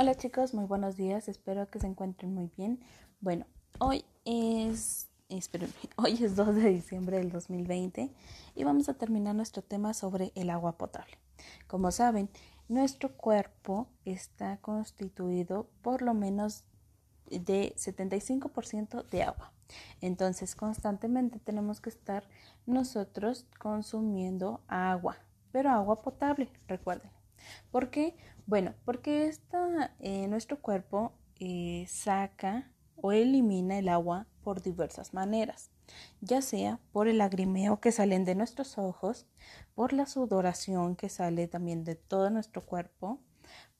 Hola chicos, muy buenos días, espero que se encuentren muy bien. Bueno, hoy es, hoy es 2 de diciembre del 2020 y vamos a terminar nuestro tema sobre el agua potable. Como saben, nuestro cuerpo está constituido por lo menos de 75% de agua. Entonces, constantemente tenemos que estar nosotros consumiendo agua, pero agua potable, recuerden. ¿Por qué? Bueno, porque esta, eh, nuestro cuerpo eh, saca o elimina el agua por diversas maneras, ya sea por el lagrimeo que salen de nuestros ojos, por la sudoración que sale también de todo nuestro cuerpo,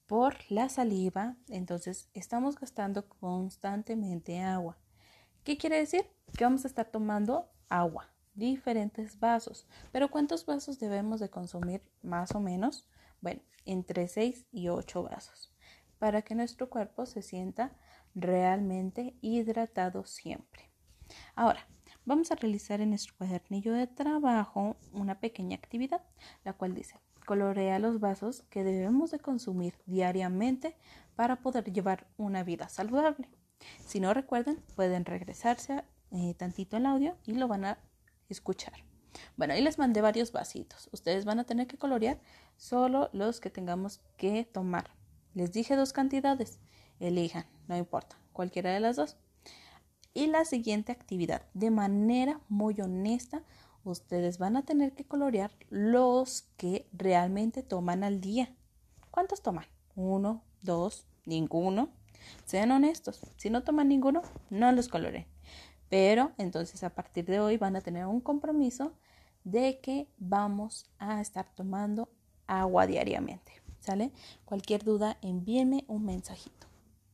por la saliva, entonces estamos gastando constantemente agua. ¿Qué quiere decir? Que vamos a estar tomando agua, diferentes vasos. Pero ¿cuántos vasos debemos de consumir más o menos? Bueno, entre 6 y 8 vasos, para que nuestro cuerpo se sienta realmente hidratado siempre. Ahora, vamos a realizar en nuestro cuadernillo de trabajo una pequeña actividad, la cual dice, colorea los vasos que debemos de consumir diariamente para poder llevar una vida saludable. Si no recuerdan, pueden regresarse eh, tantito el audio y lo van a escuchar. Bueno, ahí les mandé varios vasitos. Ustedes van a tener que colorear solo los que tengamos que tomar. Les dije dos cantidades. Elijan, no importa, cualquiera de las dos. Y la siguiente actividad, de manera muy honesta, ustedes van a tener que colorear los que realmente toman al día. ¿Cuántos toman? Uno, dos, ninguno. Sean honestos. Si no toman ninguno, no los coloreen. Pero entonces a partir de hoy van a tener un compromiso de que vamos a estar tomando agua diariamente. ¿Sale? Cualquier duda, envíenme un mensajito.